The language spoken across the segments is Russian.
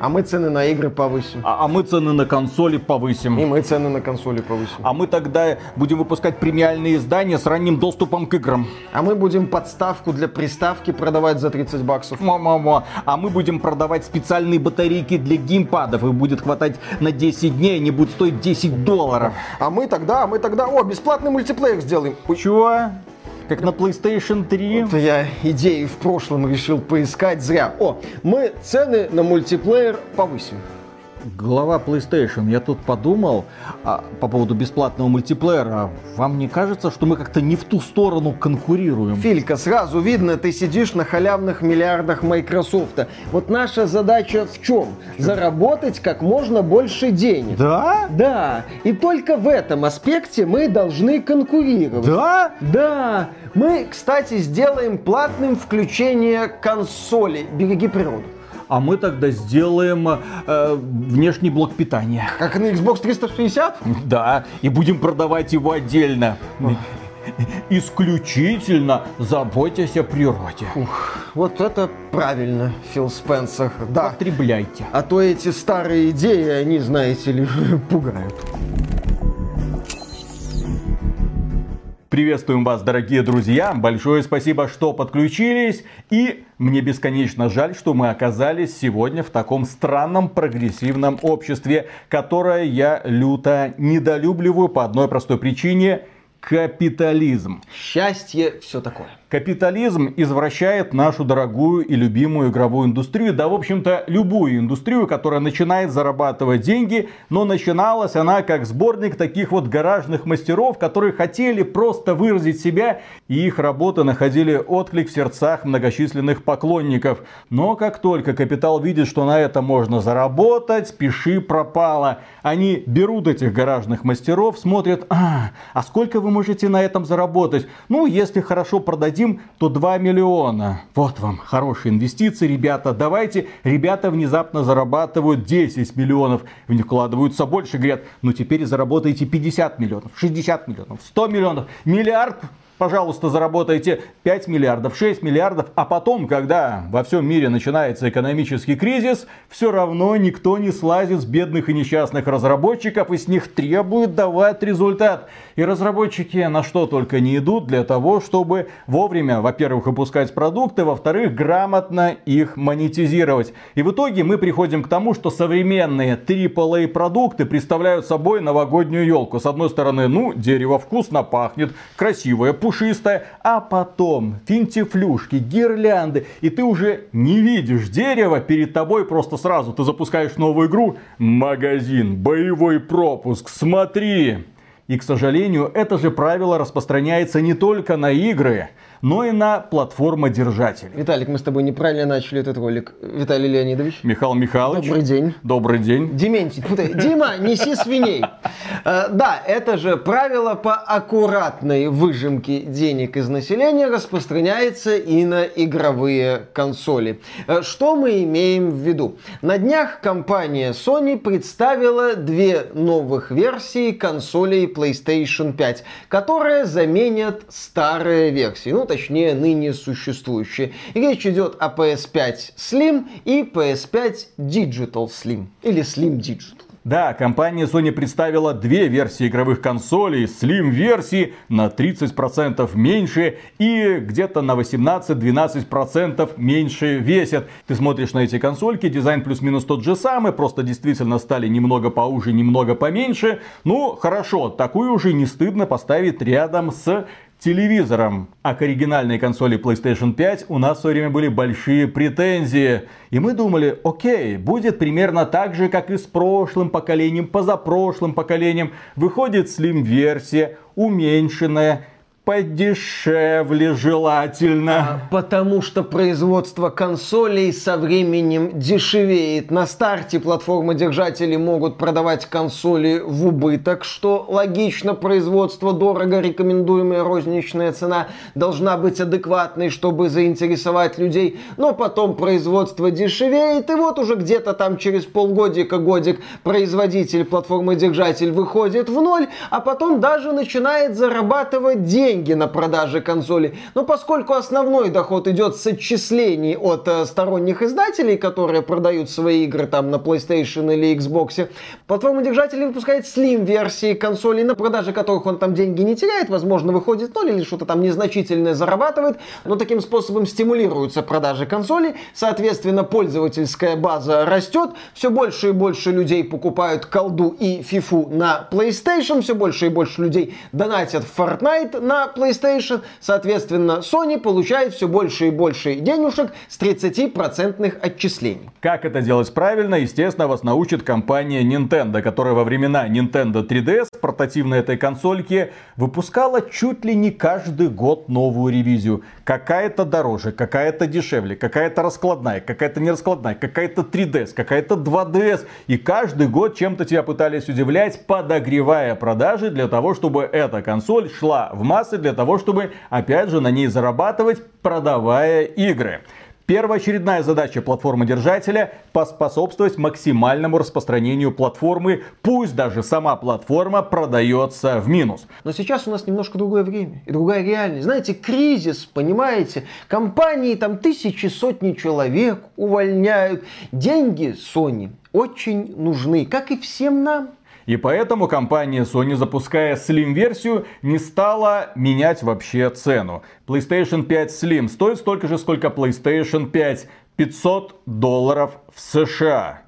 А мы цены на игры повысим. А, а мы цены на консоли повысим. И мы цены на консоли повысим. А мы тогда будем выпускать премиальные издания с ранним доступом к играм. А мы будем подставку для приставки продавать за 30 баксов. Ма-ма-ма. А мы будем продавать специальные батарейки для геймпадов. И будет хватать на 10 дней, они будут стоить 10 долларов. А мы тогда, а мы тогда, о, бесплатный мультиплеер сделаем. Чего? Как на PlayStation 3? Это я идеи в прошлом решил поискать зря. О, мы цены на мультиплеер повысим. Глава PlayStation, я тут подумал а, по поводу бесплатного мультиплеера. Вам не кажется, что мы как-то не в ту сторону конкурируем? Филька, сразу видно, ты сидишь на халявных миллиардах Microsoft. Вот наша задача в чем? Заработать как можно больше денег. Да? Да. И только в этом аспекте мы должны конкурировать. Да? Да. Мы, кстати, сделаем платным включение консоли. Береги природу. А мы тогда сделаем э, внешний блок питания. Как на Xbox 360? Да, и будем продавать его отдельно. Исключительно заботясь о природе. Ух, вот это правильно, Фил Спенсер. Да. Потребляйте. А то эти старые идеи, они, знаете ли, пугают. Приветствуем вас, дорогие друзья. Большое спасибо, что подключились. И мне бесконечно жаль, что мы оказались сегодня в таком странном прогрессивном обществе, которое я люто недолюбливаю по одной простой причине – капитализм. Счастье, все такое. Капитализм извращает нашу дорогую и любимую игровую индустрию, да, в общем-то, любую индустрию, которая начинает зарабатывать деньги, но начиналась она как сборник таких вот гаражных мастеров, которые хотели просто выразить себя, и их работы находили отклик в сердцах многочисленных поклонников. Но как только капитал видит, что на это можно заработать, спеши пропало. Они берут этих гаражных мастеров, смотрят, а, а сколько вы можете на этом заработать? Ну, если хорошо продадим дадим, то 2 миллиона. Вот вам хорошие инвестиции, ребята. Давайте, ребята внезапно зарабатывают 10 миллионов. В них вкладываются больше, говорят, ну теперь заработаете 50 миллионов, 60 миллионов, 100 миллионов, миллиард пожалуйста, заработайте 5 миллиардов, 6 миллиардов, а потом, когда во всем мире начинается экономический кризис, все равно никто не слазит с бедных и несчастных разработчиков и с них требует давать результат. И разработчики на что только не идут для того, чтобы вовремя, во-первых, выпускать продукты, во-вторых, грамотно их монетизировать. И в итоге мы приходим к тому, что современные AAA продукты представляют собой новогоднюю елку. С одной стороны, ну, дерево вкусно пахнет, красивое, пушистая, а потом финтифлюшки, гирлянды, и ты уже не видишь дерево перед тобой, просто сразу ты запускаешь новую игру, магазин, боевой пропуск, смотри. И, к сожалению, это же правило распространяется не только на игры, но и на платформодержателей. Виталик, мы с тобой неправильно начали этот ролик. Виталий Леонидович. Михаил Михайлович. Добрый день. Добрый день. Дементий. Дима, неси свиней. Э, да, это же правило по аккуратной выжимке денег из населения распространяется и на игровые консоли. Э, что мы имеем в виду? На днях компания Sony представила две новых версии консолей PlayStation 5, которые заменят старые версии. Ну, точнее, ныне существующие. Речь идет о PS5 Slim и PS5 Digital Slim. Или Slim Digital. Да, компания Sony представила две версии игровых консолей, Slim-версии на 30% меньше и где-то на 18-12% меньше весят. Ты смотришь на эти консольки, дизайн плюс-минус тот же самый, просто действительно стали немного поуже, немного поменьше. Ну, хорошо, такую уже не стыдно поставить рядом с телевизором. А к оригинальной консоли PlayStation 5 у нас в свое время были большие претензии. И мы думали, окей, будет примерно так же, как и с прошлым поколением, позапрошлым поколением. Выходит Slim-версия, уменьшенная, подешевле желательно. А, потому что производство консолей со временем дешевеет. На старте платформодержатели могут продавать консоли в убыток, что логично. Производство дорого, рекомендуемая розничная цена должна быть адекватной, чтобы заинтересовать людей. Но потом производство дешевеет, и вот уже где-то там через полгодика, годик производитель, платформодержатель выходит в ноль, а потом даже начинает зарабатывать деньги деньги на продаже консоли. Но поскольку основной доход идет с отчислений от э, сторонних издателей, которые продают свои игры там на PlayStation или Xbox, платформодержатель выпускает Slim-версии консолей, на продаже которых он там деньги не теряет, возможно, выходит ноль или что-то там незначительное зарабатывает, но таким способом стимулируются продажи консолей, соответственно, пользовательская база растет, все больше и больше людей покупают колду и фифу на PlayStation, все больше и больше людей донатят в Fortnite на PlayStation, соответственно, Sony получает все больше и больше денежек с 30% отчислений. Как это делать правильно, естественно, вас научит компания Nintendo, которая во времена Nintendo 3DS, портативной этой консольки, выпускала чуть ли не каждый год новую ревизию. Какая-то дороже, какая-то дешевле, какая-то раскладная, какая-то не раскладная, какая-то 3DS, какая-то 2DS. И каждый год чем-то тебя пытались удивлять, подогревая продажи для того, чтобы эта консоль шла в массы, для того, чтобы опять же на ней зарабатывать, продавая игры. Первоочередная задача платформы-держателя – поспособствовать максимальному распространению платформы, пусть даже сама платформа продается в минус. Но сейчас у нас немножко другое время и другая реальность. Знаете, кризис, понимаете, компании там тысячи, сотни человек увольняют. Деньги Sony очень нужны, как и всем нам. И поэтому компания Sony, запуская Slim-версию, не стала менять вообще цену. PlayStation 5 Slim стоит столько же, сколько PlayStation 5. 500 долларов в США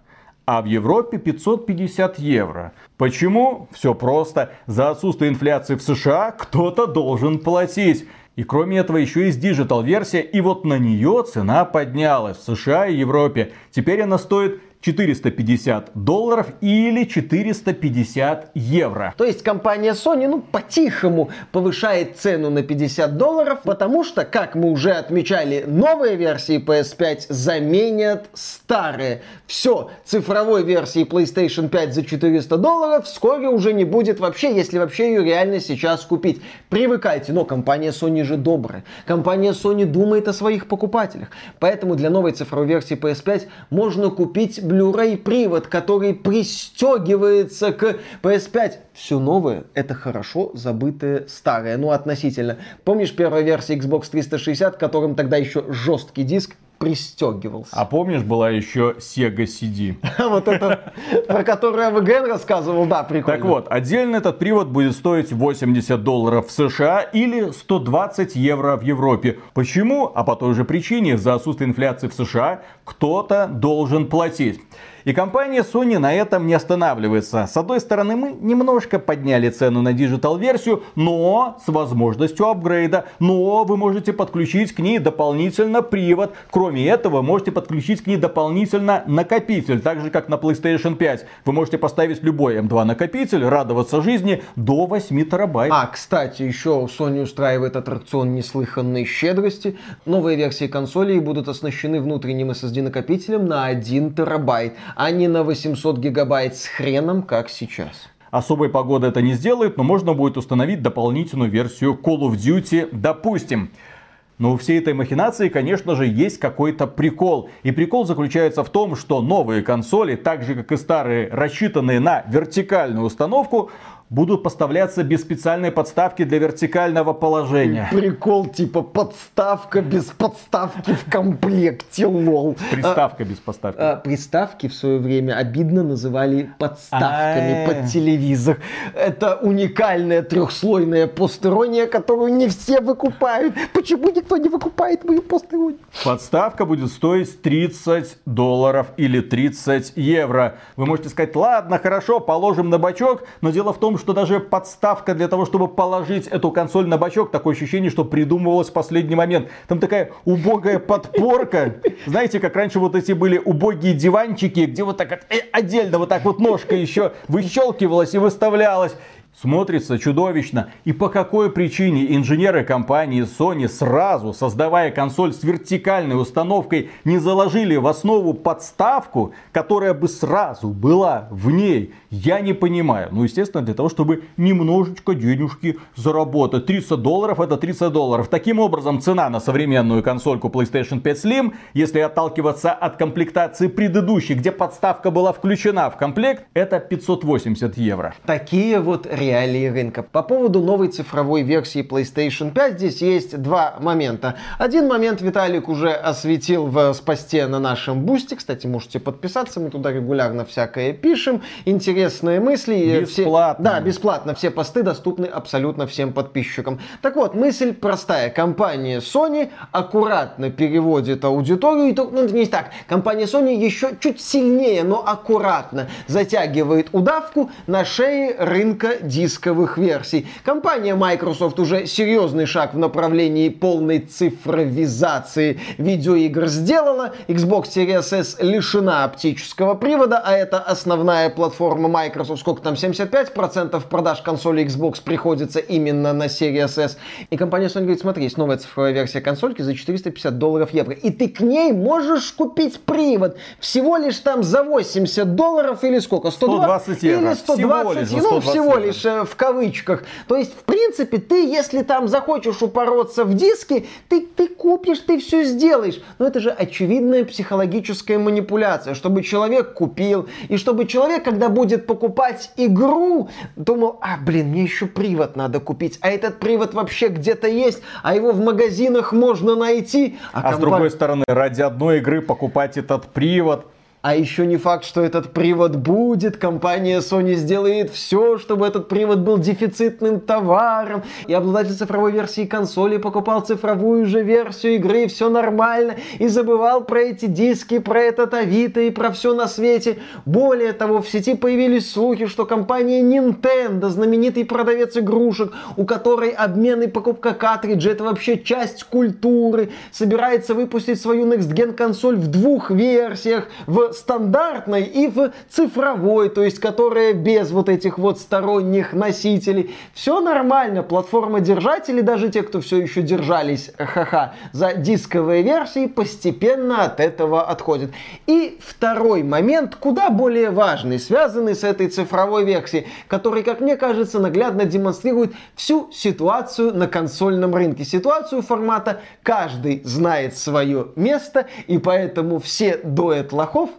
а в Европе 550 евро. Почему? Все просто. За отсутствие инфляции в США кто-то должен платить. И кроме этого еще есть digital версия, и вот на нее цена поднялась в США и Европе. Теперь она стоит 450 долларов или 450 евро. То есть компания Sony, ну, по-тихому повышает цену на 50 долларов, потому что, как мы уже отмечали, новые версии PS5 заменят старые. Все, цифровой версии PlayStation 5 за 400 долларов вскоре уже не будет вообще, если вообще ее реально сейчас купить. Привыкайте, но компания Sony же добрая. Компания Sony думает о своих покупателях. Поэтому для новой цифровой версии PS5 можно купить Blu-ray привод, который пристегивается к PS5. Все новое — это хорошо забытое старое. Ну, относительно. Помнишь первая версия Xbox 360, которым тогда еще жесткий диск пристегивался. А помнишь, была еще Sega CD? Вот это, про которую АВГН рассказывал, да, прикольно. Так вот, отдельно этот привод будет стоить 80 долларов в США или 120 евро в Европе. Почему? А по той же причине, за отсутствие инфляции в США кто-то должен платить. И компания Sony на этом не останавливается. С одной стороны, мы немножко подняли цену на digital -версию, но с возможностью апгрейда. Но вы можете подключить к ней дополнительно привод. Кроме этого, можете подключить к ней дополнительно накопитель. Так же, как на PlayStation 5. Вы можете поставить любой M2 накопитель, радоваться жизни до 8 терабайт. А, кстати, еще Sony устраивает аттракцион неслыханной щедрости. Новые версии консолей будут оснащены внутренним SSD накопителем на 1 терабайт а не на 800 гигабайт с хреном, как сейчас. Особой погоды это не сделает, но можно будет установить дополнительную версию Call of Duty, допустим. Но у всей этой махинации, конечно же, есть какой-то прикол. И прикол заключается в том, что новые консоли, так же как и старые, рассчитанные на вертикальную установку, будут поставляться без специальной подставки для вертикального положения. Прикол типа подставка без подставки в комплекте, лол. Приставка а, без подставки. А, приставки в свое время обидно называли подставками под телевизор. Это уникальная трехслойная постерония, которую не все выкупают. Почему никто не выкупает мою постеронию? Подставка будет стоить 30 долларов или 30 евро. Вы можете сказать, ладно, хорошо, положим на бачок, но дело в том, что даже подставка для того, чтобы положить эту консоль на бачок, такое ощущение, что придумывалось в последний момент. Там такая убогая подпорка. Знаете, как раньше вот эти были убогие диванчики, где вот так э, отдельно вот так вот ножка еще выщелкивалась и выставлялась смотрится чудовищно. И по какой причине инженеры компании Sony сразу, создавая консоль с вертикальной установкой, не заложили в основу подставку, которая бы сразу была в ней? Я не понимаю. Ну, естественно, для того, чтобы немножечко денежки заработать. 30 долларов это 30 долларов. Таким образом, цена на современную консольку PlayStation 5 Slim, если отталкиваться от комплектации предыдущей, где подставка была включена в комплект, это 580 евро. Такие вот реалии рынка. По поводу новой цифровой версии PlayStation 5 здесь есть два момента. Один момент Виталик уже осветил в спасте на нашем бусте. Кстати, можете подписаться, мы туда регулярно всякое пишем. Интересные мысли. Бесплатно. Все, да, бесплатно. Все посты доступны абсолютно всем подписчикам. Так вот, мысль простая. Компания Sony аккуратно переводит аудиторию. И, ну, не так. Компания Sony еще чуть сильнее, но аккуратно затягивает удавку на шее рынка дисковых версий. Компания Microsoft уже серьезный шаг в направлении полной цифровизации видеоигр сделала. Xbox Series S лишена оптического привода, а это основная платформа Microsoft. Сколько там, 75% продаж консоли Xbox приходится именно на Series S. И компания Sony говорит, смотри, есть новая цифровая версия консольки за 450 долларов евро. И ты к ней можешь купить привод всего лишь там за 80 долларов или сколько? 120, 120 евро. Или 120, всего лишь, ну, всего лишь э, в кавычках. То есть, в принципе, ты, если там захочешь упороться в диски, ты, ты купишь, ты все сделаешь. Но это же очевидная психологическая манипуляция, чтобы человек купил, и чтобы человек, когда будет покупать игру, думал, а, блин, мне еще привод надо купить, а этот привод вообще где-то есть, а его в магазинах можно найти. А, а компания... с другой стороны, ради одной игры покупать этот привод, а еще не факт, что этот привод будет. Компания Sony сделает все, чтобы этот привод был дефицитным товаром. И обладатель цифровой версии консоли покупал цифровую же версию игры. Все нормально. И забывал про эти диски, про этот Авито и про все на свете. Более того, в сети появились слухи, что компания Nintendo, знаменитый продавец игрушек, у которой обмен и покупка картриджа это вообще часть культуры, собирается выпустить свою Next Gen консоль в двух версиях. В стандартной и в цифровой, то есть которая без вот этих вот сторонних носителей. Все нормально, платформа держателей, даже те, кто все еще держались, ха-ха, за дисковые версии, постепенно от этого отходят. И второй момент, куда более важный, связанный с этой цифровой версией, который, как мне кажется, наглядно демонстрирует всю ситуацию на консольном рынке. Ситуацию формата «каждый знает свое место», и поэтому все дуэт лохов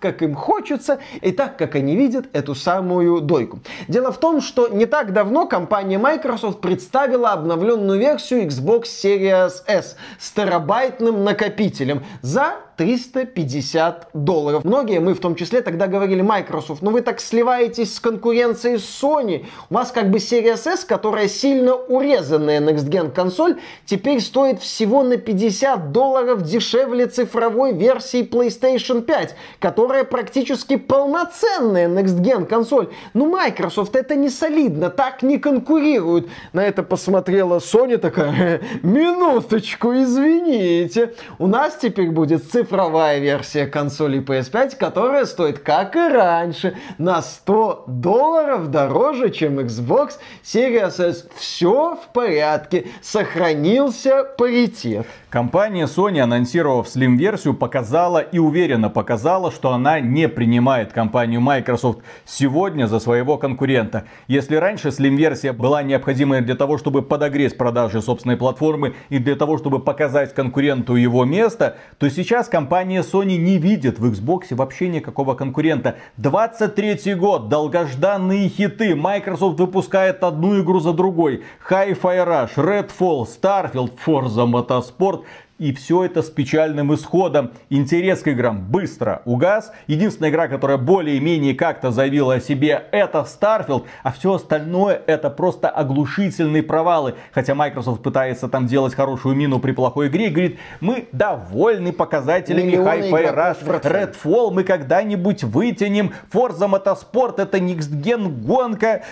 как им хочется, и так, как они видят эту самую дойку. Дело в том, что не так давно компания Microsoft представила обновленную версию Xbox Series S с терабайтным накопителем за 350 долларов. Многие, мы в том числе, тогда говорили, Microsoft, ну вы так сливаетесь с конкуренцией с Sony. У вас как бы Series S, которая сильно урезанная Next Gen консоль, теперь стоит всего на 50 долларов дешевле цифровой версии PlayStation 5, которая практически полноценная Next Gen консоль. Ну, Microsoft это не солидно, так не конкурируют. На это посмотрела Sony такая, минуточку, извините, у нас теперь будет цифровая цифровая версия консоли PS5, которая стоит, как и раньше, на 100 долларов дороже, чем Xbox Series S. Все в порядке, сохранился паритет. Компания Sony, анонсировав Slim-версию, показала и уверенно показала, что она не принимает компанию Microsoft сегодня за своего конкурента. Если раньше Slim-версия была необходима для того, чтобы подогреть продажи собственной платформы и для того, чтобы показать конкуренту его место, то сейчас компания Sony не видит в Xbox вообще никакого конкурента. 23 год, долгожданные хиты. Microsoft выпускает одну игру за другой. Hi-Fi Rush, Redfall, Starfield, Forza Motorsport. И все это с печальным исходом. Интерес к играм быстро угас. Единственная игра, которая более-менее как-то заявила о себе, это Starfield. А все остальное это просто оглушительные провалы. Хотя Microsoft пытается там делать хорошую мину при плохой игре. И говорит, мы довольны показателями Hi-Fi Rush, Redfall. Мы когда-нибудь вытянем. Forza Motorsport это Gen гонка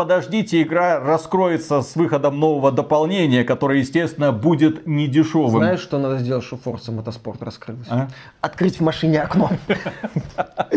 подождите, игра раскроется с выходом нового дополнения, которое, естественно, будет не дешевым. Знаешь, что надо сделать, чтобы Forza Motorsport раскрылась? А? Открыть в машине окно.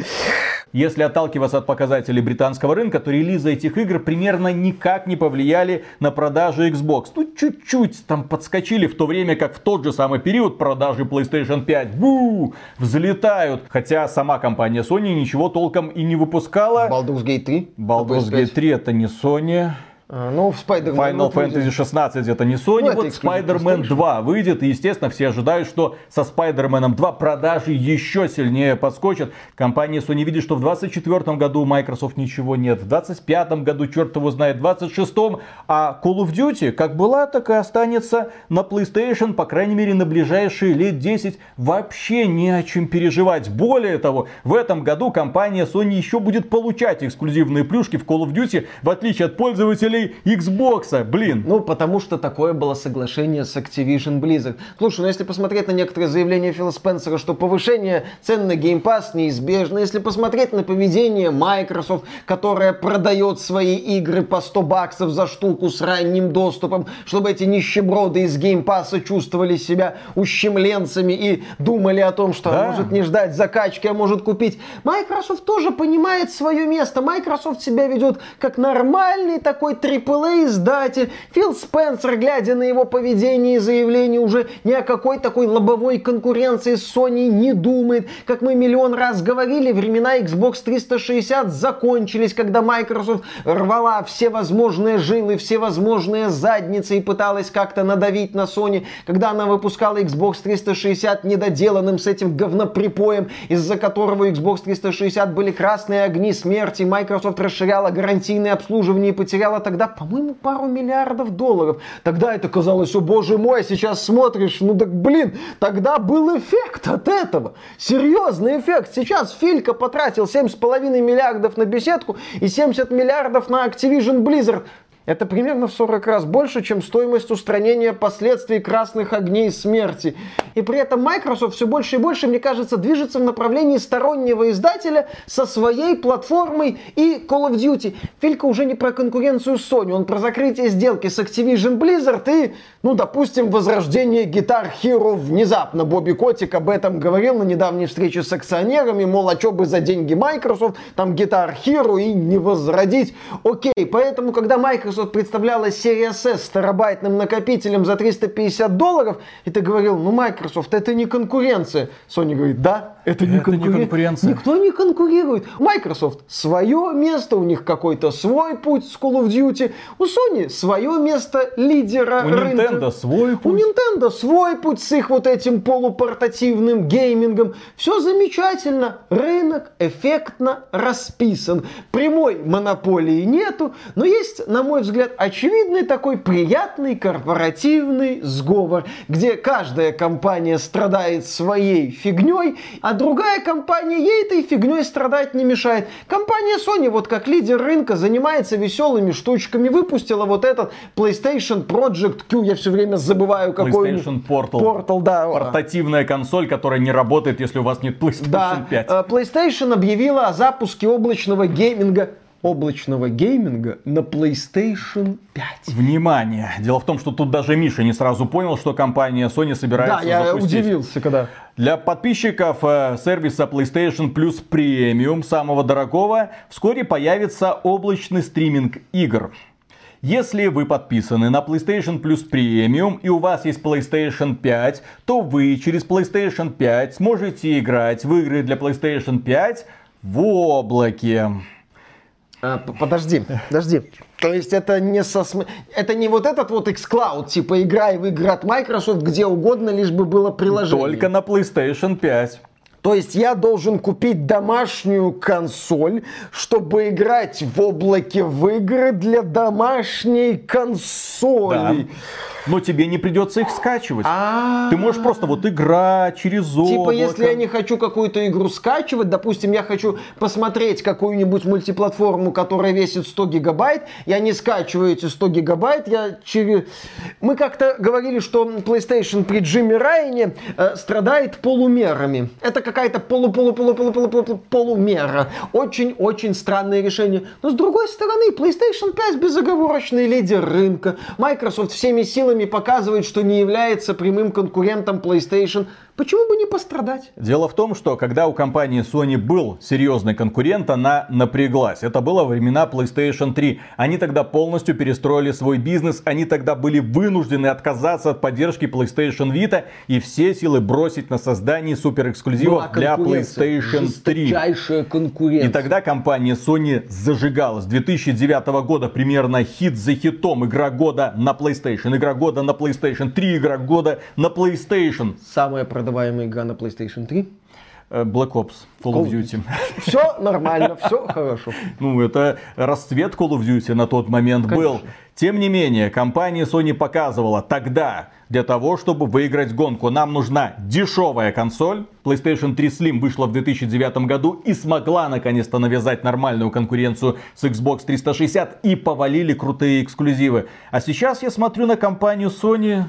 Если отталкиваться от показателей британского рынка, то релизы этих игр примерно никак не повлияли на продажи Xbox. Ну, чуть-чуть там подскочили, в то время как в тот же самый период продажи PlayStation 5 бу, взлетают. Хотя сама компания Sony ничего толком и не выпускала. Baldur's Gate 3? Baldur's Gate 3 это не Sony. А, ну, в Spider-Man Final Fantasy 16 это не Sony, ну, вот Spider-Man 2 выйдет, и, естественно, все ожидают, что со Spider-Man 2 продажи еще сильнее подскочат. Компания Sony видит, что в 2024 году у Microsoft ничего нет, в 2025 году черт его знает, в 2026, а Call of Duty как была, так и останется на PlayStation, по крайней мере, на ближайшие лет 10. Вообще не о чем переживать. Более того, в этом году компания Sony еще будет получать эксклюзивные плюшки в Call of Duty, в отличие от пользователей Xbox, блин. Ну, потому что такое было соглашение с Activision Blizzard. Слушай, ну если посмотреть на некоторые заявления Фила Спенсера, что повышение цен на Game Pass неизбежно, если посмотреть на поведение Microsoft, которая продает свои игры по 100 баксов за штуку с ранним доступом, чтобы эти нищеброды из Game Pass чувствовали себя ущемленцами и думали о том, что да. может не ждать закачки, а может купить. Microsoft тоже понимает свое место. Microsoft себя ведет как нормальный такой AAA издатель. Фил Спенсер, глядя на его поведение и заявление, уже ни о какой такой лобовой конкуренции с Sony не думает. Как мы миллион раз говорили, времена Xbox 360 закончились, когда Microsoft рвала все возможные жилы, все возможные задницы и пыталась как-то надавить на Sony, когда она выпускала Xbox 360 недоделанным с этим говноприпоем, из-за которого Xbox 360 были красные огни смерти, Microsoft расширяла гарантийное обслуживание и потеряла тогда тогда, по-моему, пару миллиардов долларов. Тогда это казалось, о боже мой, сейчас смотришь, ну так блин, тогда был эффект от этого. Серьезный эффект. Сейчас Филька потратил 7,5 миллиардов на беседку и 70 миллиардов на Activision Blizzard. Это примерно в 40 раз больше, чем стоимость устранения последствий красных огней смерти. И при этом Microsoft все больше и больше, мне кажется, движется в направлении стороннего издателя со своей платформой и Call of Duty. Филька уже не про конкуренцию Sony, он про закрытие сделки с Activision Blizzard и, ну, допустим, возрождение Guitar Hero внезапно. Бобби Котик об этом говорил на недавней встрече с акционерами, мол, а что бы за деньги Microsoft, там Guitar Hero и не возродить. Окей, поэтому, когда Microsoft Microsoft представляла Series S с терабайтным накопителем за 350 долларов, и ты говорил, ну, Microsoft, это не конкуренция. Sony говорит, да, это не, это конкурен... не конкуренция. Никто не конкурирует. Microsoft свое место, у них какой-то свой путь с Call of Duty. У Sony свое место лидера у рынка. Nintendo свой путь. У Nintendo свой путь с их вот этим полупортативным геймингом. Все замечательно. Рынок эффектно расписан. Прямой монополии нету, но есть, на мой взгляд, очевидный такой приятный корпоративный сговор, где каждая компания страдает своей фигней, а другая компания ей этой фигней страдать не мешает. Компания Sony, вот как лидер рынка, занимается веселыми штучками. Выпустила вот этот PlayStation Project Q, я все время забываю какой PlayStation Portal. Portal, да. Портативная консоль, которая не работает, если у вас нет PlayStation да. 5. Э, PlayStation объявила о запуске облачного гейминга облачного гейминга на PlayStation 5. Внимание! Дело в том, что тут даже Миша не сразу понял, что компания Sony собирается Да, я запустить. удивился, когда... Для подписчиков э, сервиса PlayStation Plus Premium, самого дорогого, вскоре появится облачный стриминг игр. Если вы подписаны на PlayStation Plus Premium и у вас есть PlayStation 5, то вы через PlayStation 5 сможете играть в игры для PlayStation 5 в облаке. А, подожди, подожди. То есть это не со это не вот этот вот xCloud, типа играй в игры от Microsoft где угодно, лишь бы было приложение. Только на PlayStation 5. То есть я должен купить домашнюю консоль, чтобы играть в облаке в игры для домашней консоли. Да но тебе не придется их скачивать. А-а-а. Ты можешь просто вот играть через облако. Типа, если я не хочу какую-то игру скачивать, допустим, я хочу посмотреть какую-нибудь мультиплатформу, которая весит 100 гигабайт, я не скачиваю эти 100 гигабайт, я через... Мы как-то говорили, что PlayStation при Джимми Райне э, страдает полумерами. Это какая-то полу-полу-полу-полу-полу-полумера. Очень-очень странное решение. Но с другой стороны, PlayStation 5 безоговорочный лидер рынка. Microsoft всеми силами силами показывает, что не является прямым конкурентом PlayStation. Почему бы не пострадать? Дело в том, что когда у компании Sony был серьезный конкурент, она напряглась. Это было времена PlayStation 3. Они тогда полностью перестроили свой бизнес, они тогда были вынуждены отказаться от поддержки PlayStation Vita и все силы бросить на создание суперэксклюзивов для PlayStation 3. конкуренция. И тогда компания Sony зажигала. С 2009 года примерно хит за хитом. Игра года на PlayStation, игра года на PlayStation 3, игра года на PlayStation. Самая продаваемая игра на PlayStation 3? Э, Black Ops, Call of Duty. Все нормально, все хорошо. Ну, это расцвет Call of Duty на тот момент Конечно. был. Тем не менее, компания Sony показывала тогда, для того, чтобы выиграть гонку, нам нужна дешевая консоль. PlayStation 3 Slim вышла в 2009 году и смогла наконец-то навязать нормальную конкуренцию с Xbox 360 и повалили крутые эксклюзивы. А сейчас я смотрю на компанию Sony,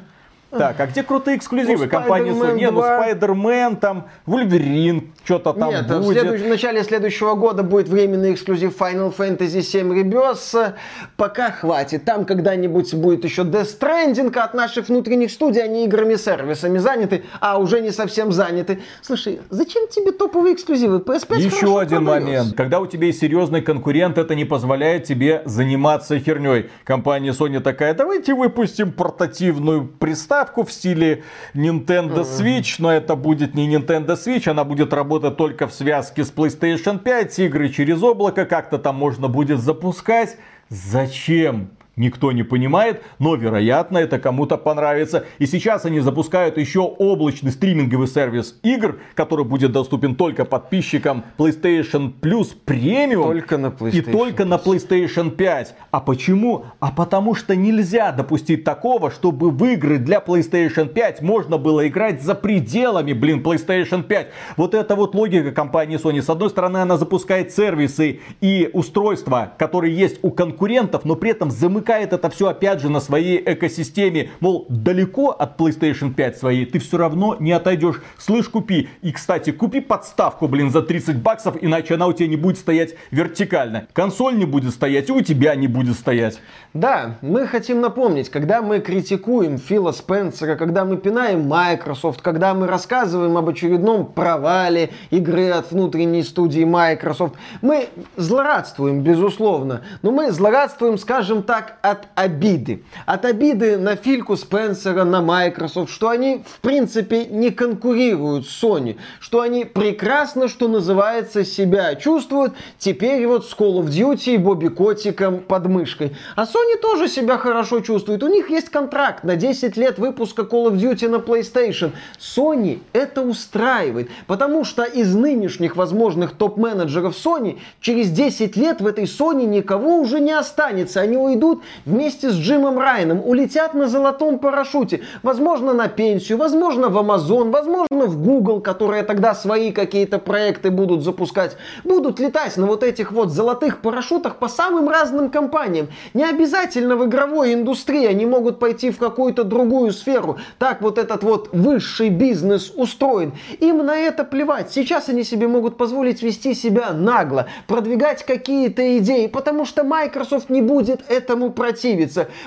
так, а где крутые эксклюзивы? Ну, Компании Sony. Не, ну Spider-Man, там, Wolverine, что-то там Нет, будет. В, следующ... в начале следующего года будет временный эксклюзив Final Fantasy 7 Rebirth. Пока хватит. Там когда-нибудь будет еще Death Stranding от наших внутренних студий. Они играми-сервисами заняты, а уже не совсем заняты. Слушай, зачем тебе топовые эксклюзивы? PS5 Еще один продается. момент. Когда у тебя есть серьезный конкурент, это не позволяет тебе заниматься херней. Компания Sony такая, давайте выпустим портативную приставку приставку в стиле Nintendo Switch, но это будет не Nintendo Switch, она будет работать только в связке с PlayStation 5, игры через облако как-то там можно будет запускать. Зачем? Никто не понимает, но вероятно это кому-то понравится. И сейчас они запускают еще облачный стриминговый сервис игр, который будет доступен только подписчикам PlayStation Plus Premium. Только на PlayStation. И только на PlayStation 5. А почему? А потому что нельзя допустить такого, чтобы в игры для PlayStation 5 можно было играть за пределами, блин, PlayStation 5. Вот это вот логика компании Sony. С одной стороны, она запускает сервисы и устройства, которые есть у конкурентов, но при этом замыкает замыкает это все опять же на своей экосистеме. Мол, далеко от PlayStation 5 своей ты все равно не отойдешь. Слышь, купи. И, кстати, купи подставку, блин, за 30 баксов, иначе она у тебя не будет стоять вертикально. Консоль не будет стоять, и у тебя не будет стоять. Да, мы хотим напомнить, когда мы критикуем Фила Спенсера, когда мы пинаем Microsoft, когда мы рассказываем об очередном провале игры от внутренней студии Microsoft, мы злорадствуем, безусловно. Но мы злорадствуем, скажем так, от обиды. От обиды на Фильку Спенсера, на Microsoft, что они в принципе не конкурируют с Sony, что они прекрасно, что называется, себя чувствуют. Теперь вот с Call of Duty и Бобби Котиком под мышкой. А Sony тоже себя хорошо чувствует. У них есть контракт на 10 лет выпуска Call of Duty на PlayStation. Sony это устраивает, потому что из нынешних возможных топ-менеджеров Sony через 10 лет в этой Sony никого уже не останется. Они уйдут вместе с Джимом Райаном, улетят на золотом парашюте. Возможно, на пенсию, возможно, в Amazon, возможно, в Google, которые тогда свои какие-то проекты будут запускать. Будут летать на вот этих вот золотых парашютах по самым разным компаниям. Не обязательно в игровой индустрии, они могут пойти в какую-то другую сферу. Так вот этот вот высший бизнес устроен. Им на это плевать. Сейчас они себе могут позволить вести себя нагло, продвигать какие-то идеи, потому что Microsoft не будет этому противиться.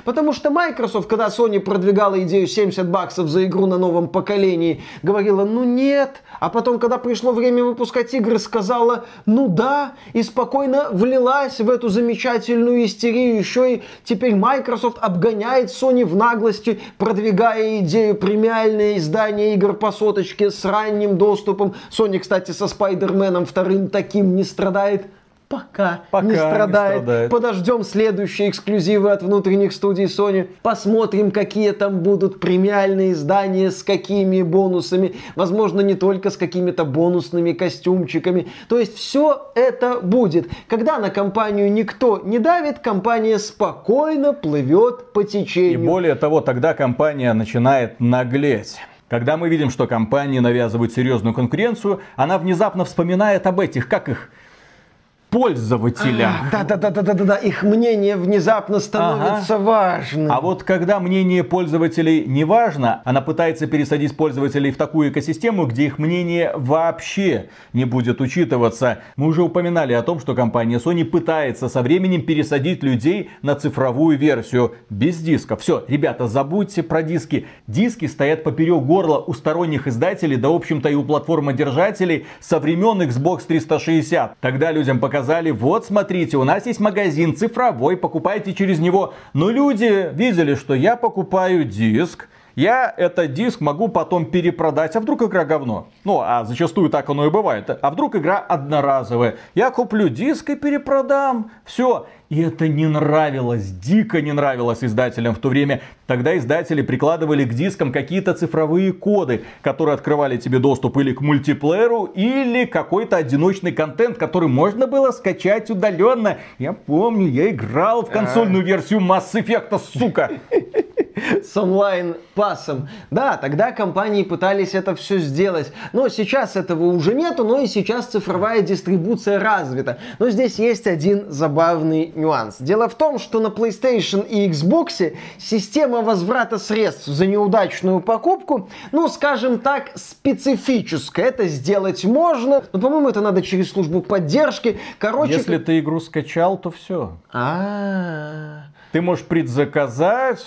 Потому что Microsoft, когда Sony продвигала идею 70 баксов за игру на новом поколении, говорила, ну нет. А потом, когда пришло время выпускать игры, сказала, ну да. И спокойно влилась в эту замечательную истерию. Еще и теперь Microsoft обгоняет Sony в наглости, продвигая идею премиальное издание игр по соточке с ранним доступом. Sony, кстати, со Спайдерменом вторым таким не страдает пока, пока не, страдает. не страдает. Подождем следующие эксклюзивы от внутренних студий Sony. Посмотрим, какие там будут премиальные издания, с какими бонусами. Возможно, не только с какими-то бонусными костюмчиками. То есть все это будет. Когда на компанию никто не давит, компания спокойно плывет по течению. И более того, тогда компания начинает наглеть. Когда мы видим, что компании навязывают серьезную конкуренцию, она внезапно вспоминает об этих, как их, пользователя. Да-да-да-да-да-да, их мнение внезапно становится ага. важным. А вот когда мнение пользователей не важно, она пытается пересадить пользователей в такую экосистему, где их мнение вообще не будет учитываться. Мы уже упоминали о том, что компания Sony пытается со временем пересадить людей на цифровую версию без диска. Все, ребята, забудьте про диски. Диски стоят поперек горла у сторонних издателей, да в общем-то и у платформодержателей со времен Xbox 360. Тогда людям показалось показали, вот смотрите, у нас есть магазин цифровой, покупайте через него. Но люди видели, что я покупаю диск, я этот диск могу потом перепродать, а вдруг игра говно? Ну, а зачастую так оно и бывает. А вдруг игра одноразовая? Я куплю диск и перепродам. Все. И это не нравилось, дико не нравилось издателям в то время. Тогда издатели прикладывали к дискам какие-то цифровые коды, которые открывали тебе доступ или к мультиплееру, или какой-то одиночный контент, который можно было скачать удаленно. Я помню, я играл в консольную версию Mass Effect, сука. С онлайн-пассом. Да, тогда компании пытались это все сделать. Но сейчас этого уже нету, но и сейчас цифровая дистрибуция развита. Но здесь есть один забавный нюанс. Дело в том, что на PlayStation и Xbox система возврата средств за неудачную покупку, ну, скажем так, специфическая. Это сделать можно, но, по-моему, это надо через службу поддержки. Короче... Если ты игру скачал, то все. А-а-а. Ты можешь предзаказать,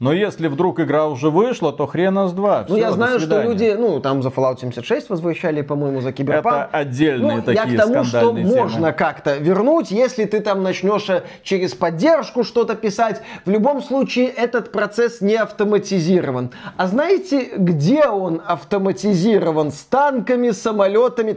но если вдруг игра уже вышла, то хрена с два. Ну, я знаю, что люди, ну, там за Fallout 76 возвращали, по-моему, за Киберпанк. Это отдельные ну, такие Я к тому, что темы. можно как-то вернуть, если ты там начнешь э, через поддержку что-то писать. В любом случае, этот процесс не автоматизирован. А знаете, где он автоматизирован? С танками, самолетами.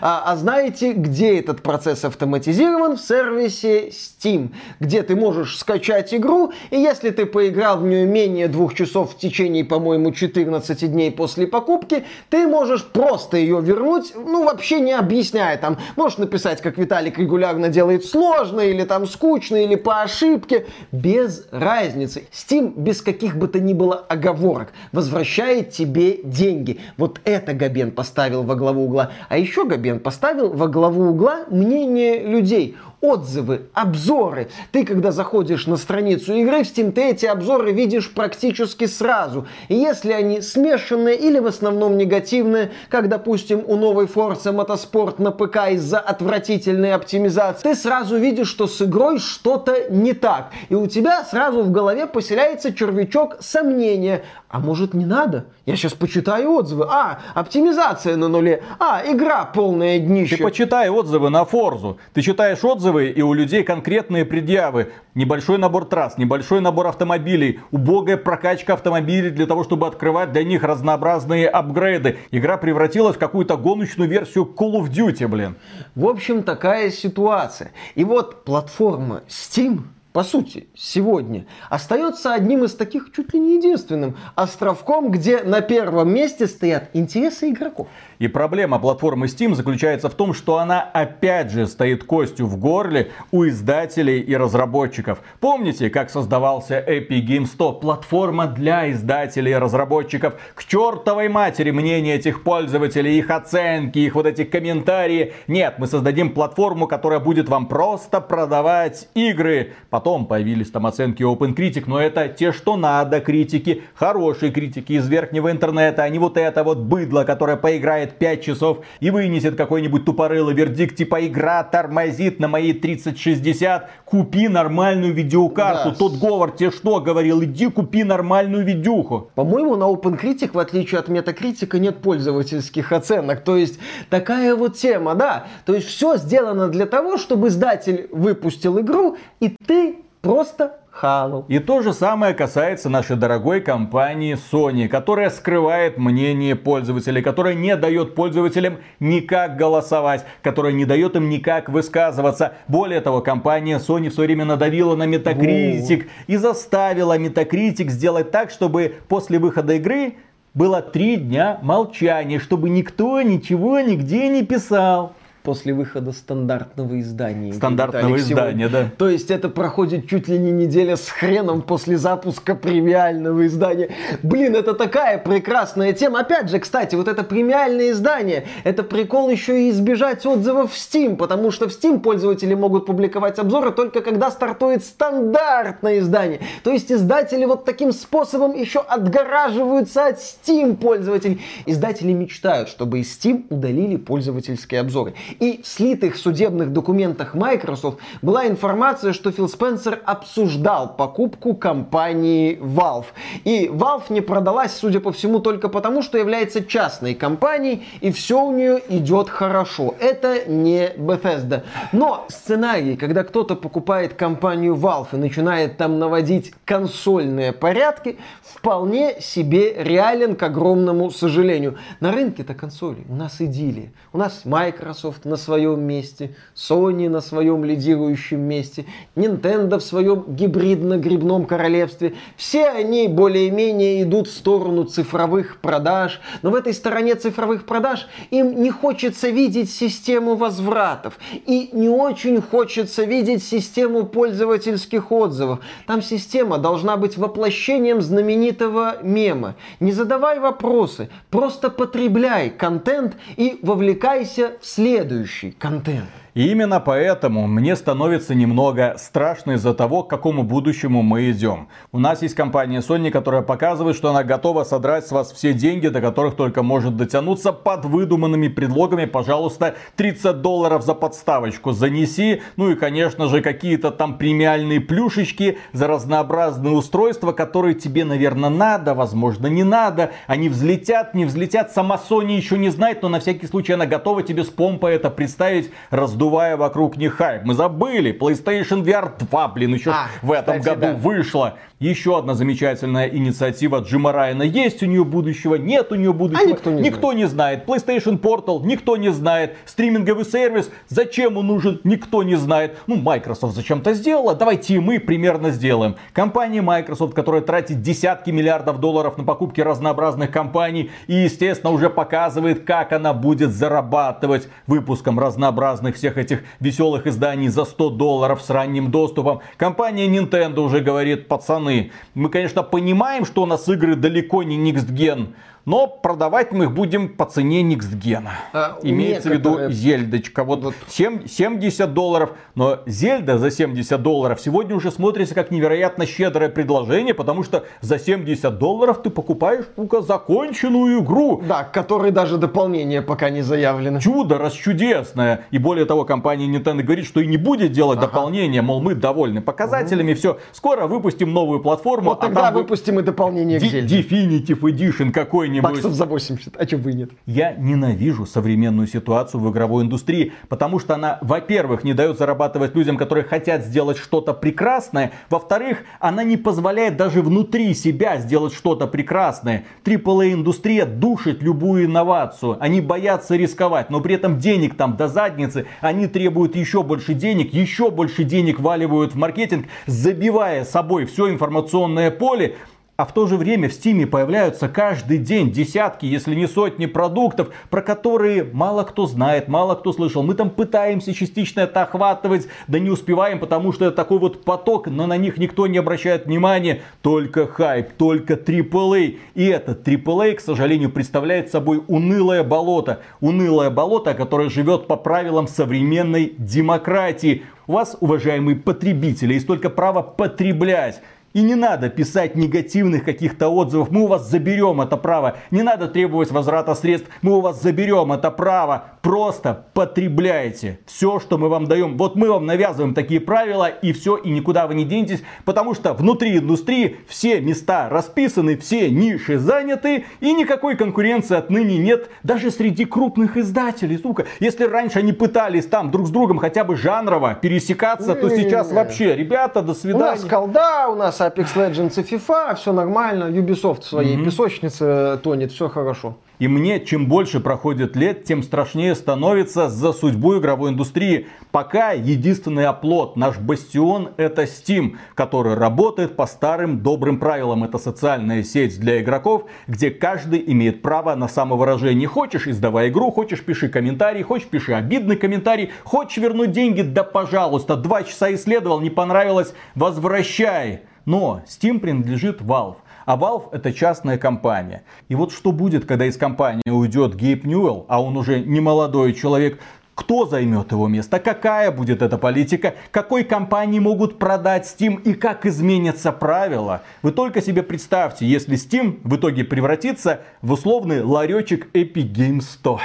А, а знаете, где этот процесс автоматизирован? В сервисе Steam, где ты можешь скачать игру, и если ты поиграл в нее менее двух часов в течение, по-моему, 14 дней после покупки, ты можешь просто ее вернуть, ну, вообще не объясняя там. Можешь написать, как Виталик регулярно делает сложно, или там скучно, или по ошибке. Без разницы. Steam без каких бы то ни было оговорок возвращает тебе деньги. Вот это Габен поставил во главу угла. А еще Габен поставил во главу угла мнение людей отзывы, обзоры. Ты, когда заходишь на страницу игры в Steam, ты эти обзоры видишь практически сразу. И если они смешанные или в основном негативные, как, допустим, у новой Forza Motorsport на ПК из-за отвратительной оптимизации, ты сразу видишь, что с игрой что-то не так. И у тебя сразу в голове поселяется червячок сомнения. А может не надо? Я сейчас почитаю отзывы. А, оптимизация на нуле. А, игра полная днище. Ты почитай отзывы на Форзу. Ты читаешь отзывы, и у людей конкретные предъявы. Небольшой набор трасс, небольшой набор автомобилей, убогая прокачка автомобилей для того, чтобы открывать для них разнообразные апгрейды. Игра превратилась в какую-то гоночную версию Call of Duty, блин. В общем, такая ситуация. И вот платформа Steam по сути, сегодня остается одним из таких чуть ли не единственным островком, где на первом месте стоят интересы игроков. И проблема платформы Steam заключается в том, что она опять же стоит костью в горле у издателей и разработчиков. Помните, как создавался Epic Games 100? Платформа для издателей и разработчиков. К чертовой матери мнение этих пользователей, их оценки, их вот эти комментарии. Нет, мы создадим платформу, которая будет вам просто продавать игры. Потом появились там оценки OpenCritic, но это те, что надо критики, хорошие критики из верхнего интернета, а не вот это вот быдло, которое поиграет поиграет 5 часов и вынесет какой-нибудь тупорылый вердикт, типа игра тормозит на моей 3060, купи нормальную видеокарту. Да. Тот Говард тебе что говорил? Иди купи нормальную видюху. По-моему, на OpenCritic, в отличие от Metacritic, нет пользовательских оценок. То есть, такая вот тема, да. То есть, все сделано для того, чтобы издатель выпустил игру, и ты просто Halo. И то же самое касается нашей дорогой компании Sony, которая скрывает мнение пользователей, которая не дает пользователям никак голосовать, которая не дает им никак высказываться. Более того, компания Sony все время надавила на Metacritic и заставила Metacritic сделать так, чтобы после выхода игры было три дня молчания, чтобы никто ничего нигде не писал. После выхода стандартного издания. Стандартного издания, да. То есть это проходит чуть ли не неделя с хреном после запуска премиального издания. Блин, это такая прекрасная тема. Опять же, кстати, вот это премиальное издание, это прикол еще и избежать отзывов в Steam, потому что в Steam пользователи могут публиковать обзоры только когда стартует стандартное издание. То есть издатели вот таким способом еще отгораживаются от Steam пользователей. Издатели мечтают, чтобы из Steam удалили пользовательские обзоры. И в слитых судебных документах Microsoft была информация, что Фил Спенсер обсуждал покупку компании Valve. И Valve не продалась, судя по всему, только потому, что является частной компанией, и все у нее идет хорошо. Это не Bethesda. Но сценарий, когда кто-то покупает компанию Valve и начинает там наводить консольные порядки, вполне себе реален, к огромному сожалению. На рынке-то консолей у нас идиллия. У нас Microsoft на своем месте, Sony на своем лидирующем месте, Nintendo в своем гибридно-грибном королевстве. Все они более-менее идут в сторону цифровых продаж, но в этой стороне цифровых продаж им не хочется видеть систему возвратов и не очень хочется видеть систему пользовательских отзывов. Там система должна быть воплощением знаменитого мема. Не задавай вопросы, просто потребляй контент и вовлекайся в следующий контент. И именно поэтому мне становится немного страшно из-за того, к какому будущему мы идем. У нас есть компания Sony, которая показывает, что она готова содрать с вас все деньги, до которых только может дотянуться под выдуманными предлогами. Пожалуйста, 30 долларов за подставочку занеси. Ну и, конечно же, какие-то там премиальные плюшечки за разнообразные устройства, которые тебе, наверное, надо, возможно, не надо. Они взлетят, не взлетят. Сама Sony еще не знает, но на всякий случай она готова тебе с помпой это представить, раздувать раздувая вокруг них хайп. Мы забыли, PlayStation VR 2, блин, еще а, в этом кстати, году да. вышла. Еще одна замечательная инициатива Джима Райана. Есть у нее будущего, нет у нее будущего. А никто не, никто знает. не знает. PlayStation Portal никто не знает. Стриминговый сервис, зачем он нужен, никто не знает. Ну, Microsoft зачем-то сделала, давайте и мы примерно сделаем. Компания Microsoft, которая тратит десятки миллиардов долларов на покупки разнообразных компаний и, естественно, уже показывает, как она будет зарабатывать выпуском разнообразных всех этих веселых изданий за 100 долларов с ранним доступом. Компания Nintendo уже говорит, пацаны, мы, конечно, понимаем, что у нас игры далеко не Next Gen, но продавать мы их будем по цене Никсгена. А, Имеется некоторые... в виду Зельдочка. Вот, вот 7, 70 долларов. Но Зельда за 70 долларов сегодня уже смотрится как невероятно щедрое предложение, потому что за 70 долларов ты покупаешь, ну-ка, законченную игру. Да, которой даже дополнение пока не заявлено. Чудо расчудесное. И более того, компания Nintendo говорит, что и не будет делать ага. дополнение, мол, мы довольны показателями, угу. все. Скоро выпустим новую платформу. Вот а тогда выпустим и дополнение к Зельде. Definitive Edition какой какой-нибудь. Баксов за 80, а чего бы и нет. Я ненавижу современную ситуацию в игровой индустрии, потому что она, во-первых, не дает зарабатывать людям, которые хотят сделать что-то прекрасное. Во-вторых, она не позволяет даже внутри себя сделать что-то прекрасное. AAA индустрия душит любую инновацию. Они боятся рисковать, но при этом денег там до задницы. Они требуют еще больше денег, еще больше денег валивают в маркетинг, забивая собой все информационное поле. А в то же время в Стиме появляются каждый день десятки, если не сотни продуктов, про которые мало кто знает, мало кто слышал. Мы там пытаемся частично это охватывать, да не успеваем, потому что это такой вот поток, но на них никто не обращает внимания. Только хайп, только AAA. И этот AAA, к сожалению, представляет собой унылое болото. Унылое болото, которое живет по правилам современной демократии. У вас, уважаемые потребители, есть только право потреблять. И не надо писать негативных каких-то отзывов. Мы у вас заберем это право. Не надо требовать возврата средств. Мы у вас заберем это право. Просто потребляйте все, что мы вам даем. Вот мы вам навязываем такие правила и все, и никуда вы не денетесь. Потому что внутри индустрии все места расписаны, все ниши заняты. И никакой конкуренции отныне нет. Даже среди крупных издателей. Сука, если раньше они пытались там друг с другом хотя бы жанрово пересекаться, то сейчас вообще, ребята, до свидания. У нас колда, у нас Apex Legends и FIFA, все нормально, Ubisoft в своей mm-hmm. песочнице тонет, все хорошо. И мне, чем больше проходит лет, тем страшнее становится за судьбу игровой индустрии. Пока единственный оплот, наш бастион, это Steam, который работает по старым добрым правилам. Это социальная сеть для игроков, где каждый имеет право на самовыражение. Хочешь, издавай игру, хочешь, пиши комментарий, хочешь, пиши обидный комментарий, хочешь вернуть деньги, да пожалуйста, два часа исследовал, не понравилось, возвращай. Но Steam принадлежит Valve. А Valve это частная компания. И вот что будет, когда из компании уйдет Гейб Ньюэлл, а он уже не молодой человек, кто займет его место, какая будет эта политика, какой компании могут продать Steam и как изменятся правила. Вы только себе представьте, если Steam в итоге превратится в условный ларечек Epic Games Store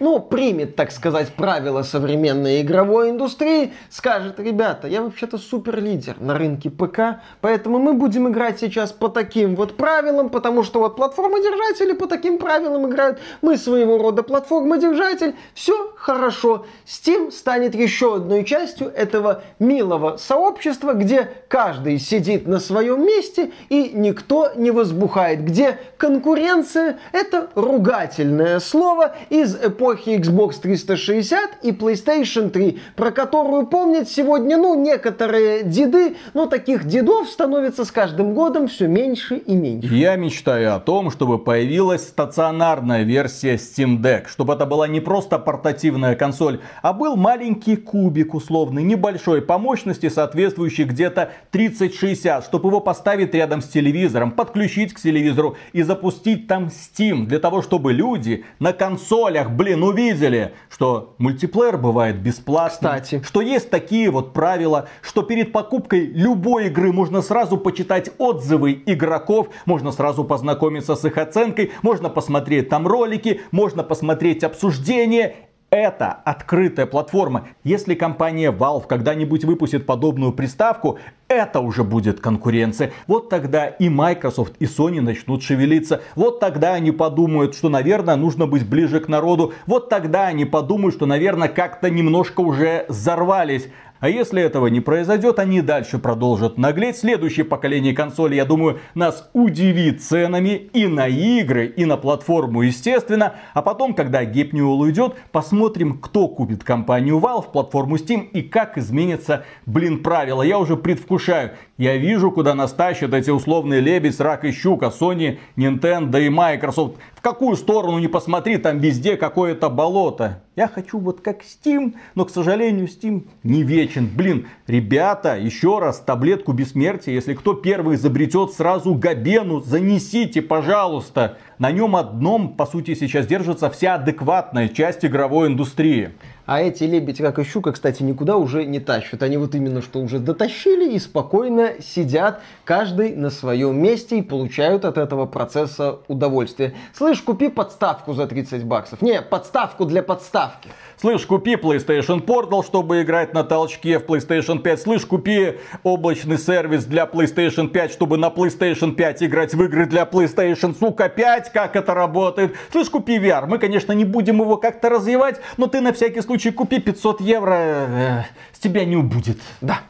ну, примет, так сказать, правила современной игровой индустрии, скажет, ребята, я вообще-то супер лидер на рынке ПК, поэтому мы будем играть сейчас по таким вот правилам, потому что вот платформодержатели по таким правилам играют, мы своего рода платформодержатель, все хорошо. Steam станет еще одной частью этого милого сообщества, где каждый сидит на своем месте и никто не возбухает, где конкуренция это ругательное слово из эпохи эпохи Xbox 360 и PlayStation 3, про которую помнят сегодня, ну, некоторые деды, но таких дедов становится с каждым годом все меньше и меньше. Я мечтаю о том, чтобы появилась стационарная версия Steam Deck, чтобы это была не просто портативная консоль, а был маленький кубик условный, небольшой, по мощности соответствующий где-то 3060, чтобы его поставить рядом с телевизором, подключить к телевизору и запустить там Steam, для того, чтобы люди на консолях, блин, блин, увидели, что мультиплеер бывает бесплатным. Кстати. Что есть такие вот правила, что перед покупкой любой игры можно сразу почитать отзывы игроков, можно сразу познакомиться с их оценкой, можно посмотреть там ролики, можно посмотреть обсуждения это открытая платформа. Если компания Valve когда-нибудь выпустит подобную приставку, это уже будет конкуренция. Вот тогда и Microsoft, и Sony начнут шевелиться. Вот тогда они подумают, что, наверное, нужно быть ближе к народу. Вот тогда они подумают, что, наверное, как-то немножко уже взорвались. А если этого не произойдет, они дальше продолжат наглеть. Следующее поколение консолей, я думаю, нас удивит ценами и на игры, и на платформу, естественно. А потом, когда Гейб уйдет, посмотрим, кто купит компанию Valve, платформу Steam и как изменятся, блин, правила. Я уже предвкушаю. Я вижу, куда нас тащат эти условные лебедь, рак и щука, Sony, Nintendo и Microsoft какую сторону не посмотри, там везде какое-то болото. Я хочу вот как Steam, но, к сожалению, Steam не вечен. Блин, ребята, еще раз, таблетку бессмертия, если кто первый изобретет сразу Габену, занесите, пожалуйста. На нем одном, по сути, сейчас держится вся адекватная часть игровой индустрии. А эти лебедь, как и щука, кстати, никуда уже не тащат. Они вот именно что уже дотащили и спокойно сидят, каждый на своем месте и получают от этого процесса удовольствие. Слышь, купи подставку за 30 баксов. Не, подставку для подставки. Слышь, купи PlayStation Portal, чтобы играть на толчке в PlayStation 5. Слышь, купи облачный сервис для PlayStation 5, чтобы на PlayStation 5 играть в игры для PlayStation, сука, 5, как это работает. Слышь, купи VR. Мы, конечно, не будем его как-то развивать, но ты на всякий случай купи 500 евро, э, с тебя не убудет. Да.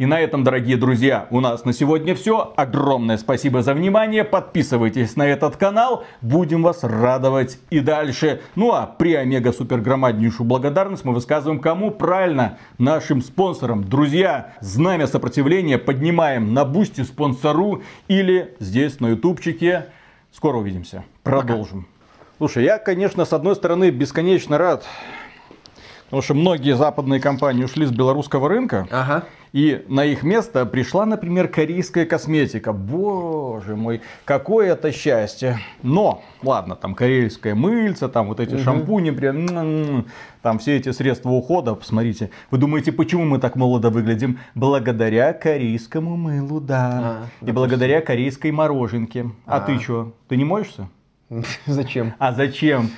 И на этом, дорогие друзья, у нас на сегодня все. Огромное спасибо за внимание. Подписывайтесь на этот канал. Будем вас радовать и дальше. Ну а при омега супер громаднейшую благодарность мы высказываем кому? Правильно, нашим спонсорам. Друзья, знамя сопротивления поднимаем на бусте спонсору или здесь на ютубчике. Скоро увидимся. Продолжим. Пока. Слушай, я, конечно, с одной стороны бесконечно рад, потому что многие западные компании ушли с белорусского рынка. Ага. И на их место пришла, например, корейская косметика. Боже мой, какое это счастье. Но, ладно, там корейская мыльца, там вот эти угу. шампуни, прям, там все эти средства ухода, посмотрите. Вы думаете, почему мы так молодо выглядим? Благодаря корейскому мылу, да. А, И благодаря корейской мороженке. А, а ты что, ты не моешься? Зачем? А зачем?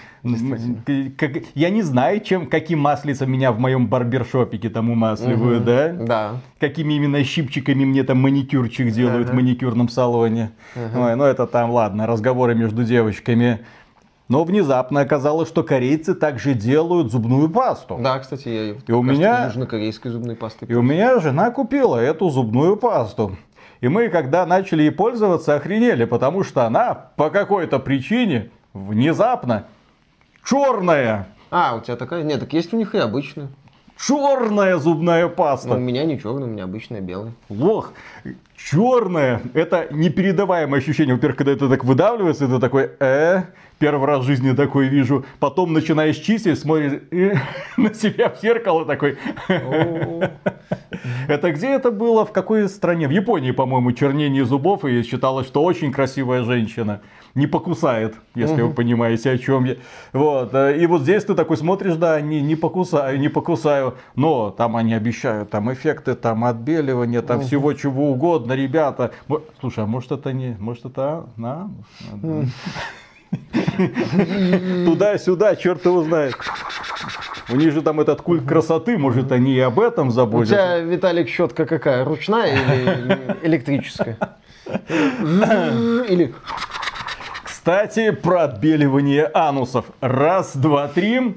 Как, я не знаю, чем, каким маслицем меня в моем барбершопике там умасливают, угу, да? Да. Какими именно щипчиками мне там маникюрчик делают ага. в маникюрном салоне. Ага. Ой, ну это там, ладно, разговоры между девочками. Но внезапно оказалось, что корейцы также делают зубную пасту. Да, кстати, я и у меня южнокорейской зубной пасты. И у меня жена купила эту зубную пасту. И мы, когда начали ей пользоваться, охренели, потому что она по какой-то причине внезапно черная. А, у тебя такая? Нет, так есть у них и обычная. Черная зубная паста. Но у меня не черная, у меня обычная белая. Лох, черная. Это непередаваемое ощущение. Во-первых, когда это так выдавливается, это такой, э, первый раз в жизни такой вижу. Потом начинаешь чистить, смотришь э, на себя в зеркало такой. Это где это было? В какой стране? В Японии, по-моему, чернение зубов. И считалось, что очень красивая женщина. Не покусает, если вы понимаете, о чем я. Вот. Э, и вот здесь ты такой смотришь, да, не, не покусаю, не покусаю. Но там они обещают, там эффекты, там отбеливание, там всего чего угодно, ребята. Слушай, а может это не, может это, на? Туда-сюда, черт его знает. У них же там этот культ красоты, может, они и об этом заботятся. У тебя, Виталик, щетка какая? Ручная или электрическая? Или... Кстати, про отбеливание анусов. Раз, два, три.